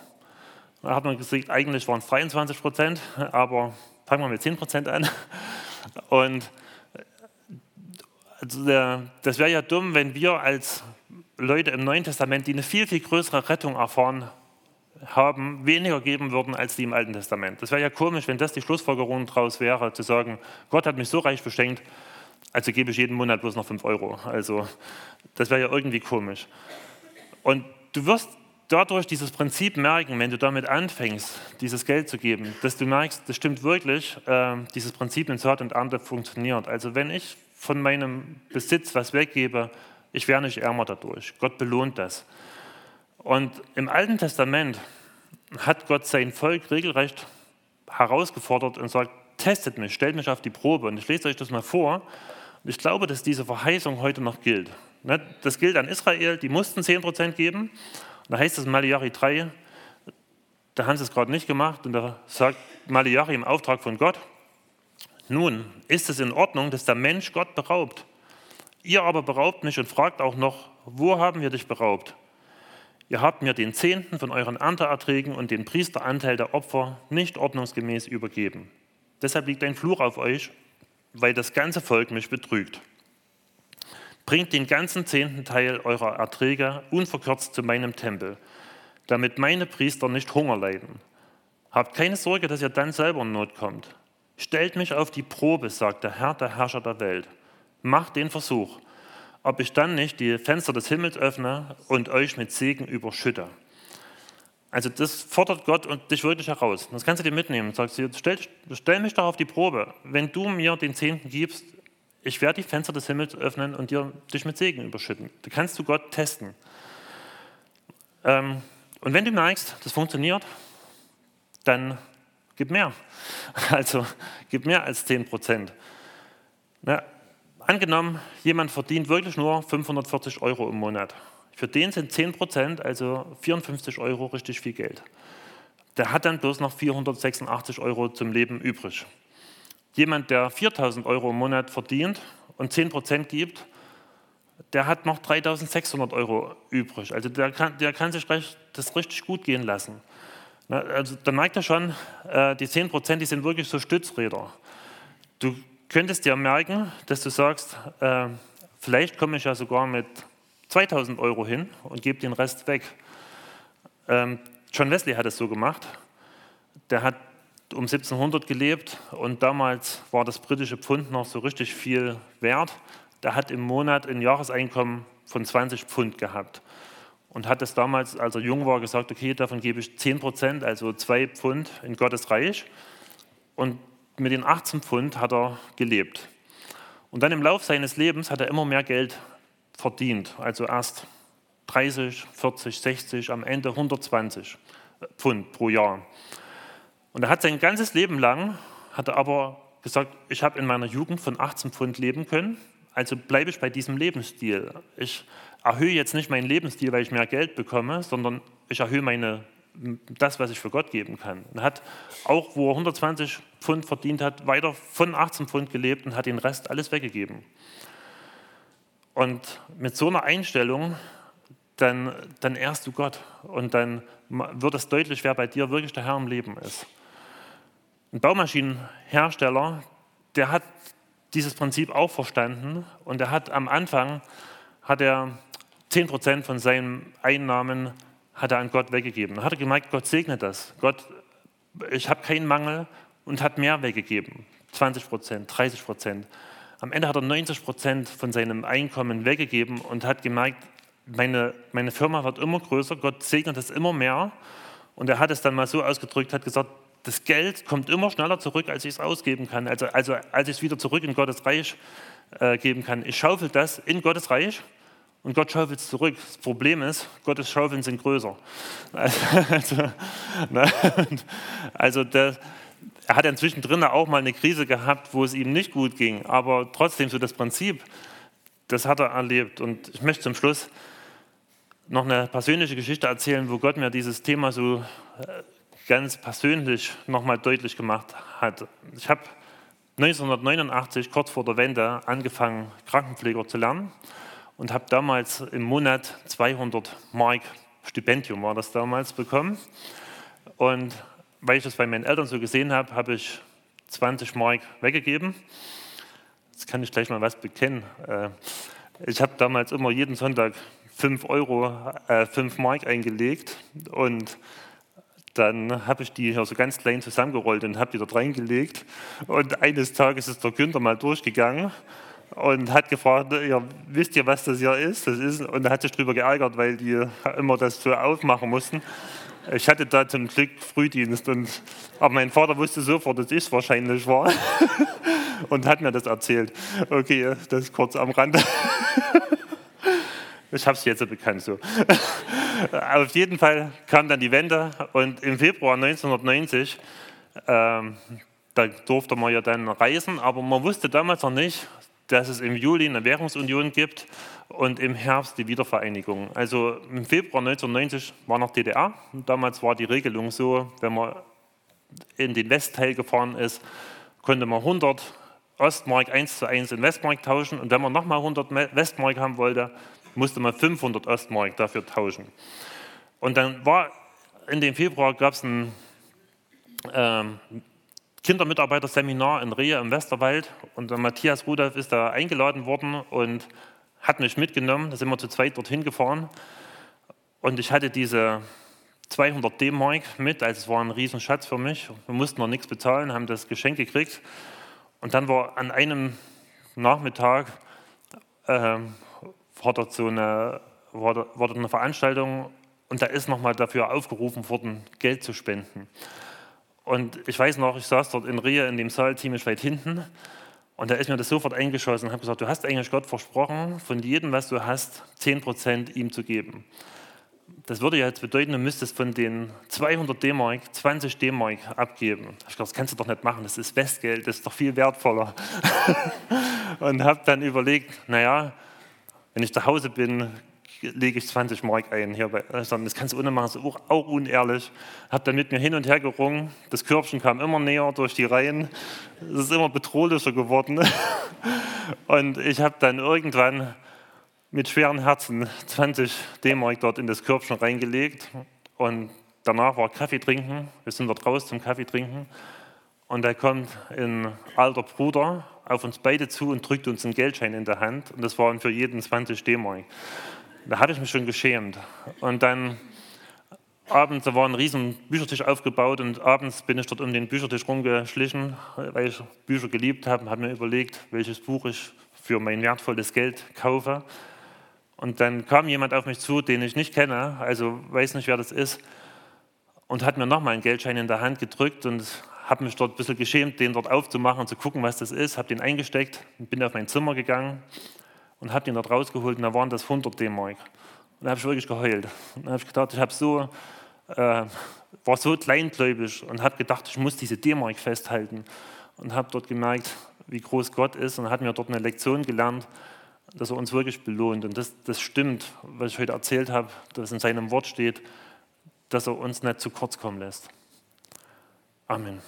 Da hat man gesagt, eigentlich waren es 23% aber fangen wir mit 10 an. Und also der, das wäre ja dumm, wenn wir als Leute im Neuen Testament, die eine viel, viel größere Rettung erfahren haben, weniger geben würden als die im Alten Testament. Das wäre ja komisch, wenn das die Schlussfolgerung daraus wäre, zu sagen, Gott hat mich so reich beschenkt, also gebe ich jeden Monat bloß noch 5 Euro. Also das wäre ja irgendwie komisch. Und du wirst dadurch dieses Prinzip merken, wenn du damit anfängst, dieses Geld zu geben, dass du merkst, das stimmt wirklich, äh, dieses Prinzip in Saat und Ernte funktioniert. Also wenn ich von meinem Besitz was weggebe, ich werde nicht ärmer dadurch. Gott belohnt das. Und im Alten Testament hat Gott sein Volk regelrecht herausgefordert und sagt, testet mich, stellt mich auf die Probe. Und ich lese euch das mal vor. Und ich glaube, dass diese Verheißung heute noch gilt. Ne, das gilt an Israel, die mussten 10% geben. Da heißt es in Malachi 3, da haben sie es gerade nicht gemacht und da sagt Malachi im Auftrag von Gott, nun ist es in Ordnung, dass der Mensch Gott beraubt. Ihr aber beraubt mich und fragt auch noch, wo haben wir dich beraubt? Ihr habt mir den Zehnten von euren Ernteerträgen und den Priesteranteil der Opfer nicht ordnungsgemäß übergeben. Deshalb liegt ein Fluch auf euch, weil das ganze Volk mich betrügt. Bringt den ganzen zehnten Teil eurer Erträge unverkürzt zu meinem Tempel, damit meine Priester nicht Hunger leiden. Habt keine Sorge, dass ihr dann selber in Not kommt. Stellt mich auf die Probe, sagt der Herr, der Herrscher der Welt. Macht den Versuch, ob ich dann nicht die Fenster des Himmels öffne und euch mit Segen überschütte. Also das fordert Gott und dich wirklich heraus. Das kannst du dir mitnehmen. Sagst du, stell, stell mich doch auf die Probe. Wenn du mir den Zehnten gibst, ich werde die Fenster des Himmels öffnen und dir, dich mit Segen überschütten. Da kannst du Gott testen. Ähm, und wenn du merkst, das funktioniert, dann gib mehr. [laughs] Also gib mehr als 10 Prozent. Na, angenommen, jemand verdient wirklich nur 540 Euro im Monat. Für den sind 10 Prozent, also 54 Euro, richtig viel Geld. Der hat dann bloß noch 486 Euro zum Leben übrig. Jemand, der 4000 Euro im Monat verdient und 10 Prozent gibt, der hat noch 3600 Euro übrig. Also der kann, der kann sich recht, das richtig gut gehen lassen. Also da merkt er schon, äh, die 10 Prozent, die sind wirklich so Stützräder. Du könntest dir merken, dass du sagst, äh, vielleicht komme ich ja sogar mit 2000 Euro hin und gebe den Rest weg. Ähm, John Wesley hat es so gemacht. Der hat um 1700 gelebt und damals war das britische Pfund noch so richtig viel wert. Der hat im Monat ein Jahreseinkommen von 20 Pfund gehabt und hat es damals, als er jung war, gesagt, okay, davon gebe ich 10 Prozent, also 2 Pfund in Gottes Reich. Und mit den 18 Pfund hat er gelebt. Und dann im Lauf seines Lebens hat er immer mehr Geld verdient. Also erst 30, 40, 60, am Ende 120 Pfund pro Jahr. Und er hat sein ganzes Leben lang, hat er aber gesagt, ich habe in meiner Jugend von 18 Pfund leben können, also bleibe ich bei diesem Lebensstil. Ich erhöhe jetzt nicht meinen Lebensstil, weil ich mehr Geld bekomme, sondern ich erhöhe meine, das, was ich für Gott geben kann. Er hat auch, wo er 120 Pfund verdient hat, weiter von 18 Pfund gelebt und hat den Rest alles weggegeben. Und mit so einer Einstellung, dann, dann ehrst du Gott und dann wird es deutlich, wer bei dir wirklich der Herr im Leben ist. Ein Baumaschinenhersteller, der hat dieses Prinzip auch verstanden und er hat am Anfang hat er 10 von seinen Einnahmen hat er an Gott weggegeben. Hat er gemerkt, Gott segnet das. Gott, ich habe keinen Mangel und hat mehr weggegeben. 20% 30% Am Ende hat er 90 von seinem Einkommen weggegeben und hat gemerkt, meine, meine Firma wird immer größer, Gott segnet es immer mehr. Und er hat es dann mal so ausgedrückt, hat gesagt, das Geld kommt immer schneller zurück, als ich es ausgeben kann. Also, also als ich es wieder zurück in Gottes Reich äh, geben kann. Ich schaufel das in Gottes Reich und Gott schaufelt es zurück. Das Problem ist, Gottes Schaufeln sind größer. Also, ne? also der, er hat inzwischen drin auch mal eine Krise gehabt, wo es ihm nicht gut ging. Aber trotzdem so das Prinzip, das hat er erlebt. Und ich möchte zum Schluss noch eine persönliche Geschichte erzählen, wo Gott mir dieses Thema so äh, ganz persönlich nochmal deutlich gemacht hat. Ich habe 1989, kurz vor der Wende, angefangen, Krankenpfleger zu lernen und habe damals im Monat 200 Mark Stipendium war das damals bekommen. Und weil ich das bei meinen Eltern so gesehen habe, habe ich 20 Mark weggegeben. Jetzt kann ich gleich mal was bekennen. Äh, ich habe damals immer jeden Sonntag 5 Euro, äh, 5 Mark eingelegt und dann habe ich die hier so ganz klein zusammengerollt und habe die dort reingelegt. Und eines Tages ist der Günther mal durchgegangen und hat gefragt, ja, wisst ihr, was das hier ist? Das ist und hat sich darüber geärgert, weil die immer das so aufmachen mussten. Ich hatte da zum Glück Frühdienst, und, aber mein Vater wusste sofort, dass ich es wahrscheinlich war [laughs] und hat mir das erzählt. Okay, das ist kurz am Rand. [laughs] Ich habe es jetzt bekannt so. [laughs] Auf jeden Fall kam dann die Wende und im Februar 1990, ähm, da durfte man ja dann reisen, aber man wusste damals noch nicht, dass es im Juli eine Währungsunion gibt und im Herbst die Wiedervereinigung. Also im Februar 1990 war noch DDR. Damals war die Regelung so, wenn man in den Westteil gefahren ist, konnte man 100 Ostmark 1 zu 1 in Westmark tauschen und wenn man nochmal 100 Westmark haben wollte, musste man 500 Ostmark dafür tauschen. Und dann war in dem Februar gab es ein ähm, Kindermitarbeiterseminar in Rehe im Westerwald und der Matthias Rudolf ist da eingeladen worden und hat mich mitgenommen. Da sind wir zu zweit dorthin gefahren und ich hatte diese 200 D-Mark mit, also es war ein Riesenschatz für mich. Wir mussten noch nichts bezahlen, haben das Geschenk gekriegt und dann war an einem Nachmittag äh, war dort so eine, war dort, war dort eine Veranstaltung und da ist nochmal dafür aufgerufen worden, Geld zu spenden. Und ich weiß noch, ich saß dort in Rehe in dem Saal ziemlich weit hinten und da ist mir das sofort eingeschossen und habe gesagt, du hast eigentlich Gott versprochen, von jedem, was du hast, 10% ihm zu geben. Das würde ja jetzt bedeuten, du müsstest von den 200 D-Mark 20 D-Mark abgeben. Ich gesagt, das kannst du doch nicht machen, das ist Westgeld, das ist doch viel wertvoller. [laughs] und habe dann überlegt, naja, wenn ich zu Hause bin, lege ich 20 Mark ein. Hier bei, das kannst du ohne machen, das ist auch unehrlich. Habe dann mit mir hin und her gerungen. Das Körbchen kam immer näher durch die Reihen. Es ist immer bedrohlicher geworden. [laughs] Und ich habe dann irgendwann mit schweren Herzen 20 D-Mark dort in das Körbchen reingelegt. Und danach war Kaffee trinken. Wir sind dort raus zum Kaffee trinken. Und da kommt ein alter Bruder auf uns beide zu und drückt uns einen Geldschein in der Hand. Und das waren für jeden 20 D-Mark. Da hatte ich mich schon geschämt. Und dann abends, da war ein riesen Büchertisch aufgebaut und abends bin ich dort um den Büchertisch rumgeschlichen, weil ich Bücher geliebt habe und habe mir überlegt, welches Buch ich für mein wertvolles Geld kaufe. Und dann kam jemand auf mich zu, den ich nicht kenne, also weiß nicht, wer das ist, und hat mir nochmal einen Geldschein in der Hand gedrückt und habe mich dort ein bisschen geschämt, den dort aufzumachen und zu gucken, was das ist, habe den eingesteckt und bin auf mein Zimmer gegangen und habe den dort rausgeholt und da waren das 100 D-Mark. Und da habe ich wirklich geheult. Und da habe ich gedacht, ich habe so, äh, war so kleingläubig und habe gedacht, ich muss diese D-Mark festhalten. Und habe dort gemerkt, wie groß Gott ist und hat mir dort eine Lektion gelernt, dass er uns wirklich belohnt. Und das, das stimmt, was ich heute erzählt habe, dass in seinem Wort steht, dass er uns nicht zu kurz kommen lässt. Amen.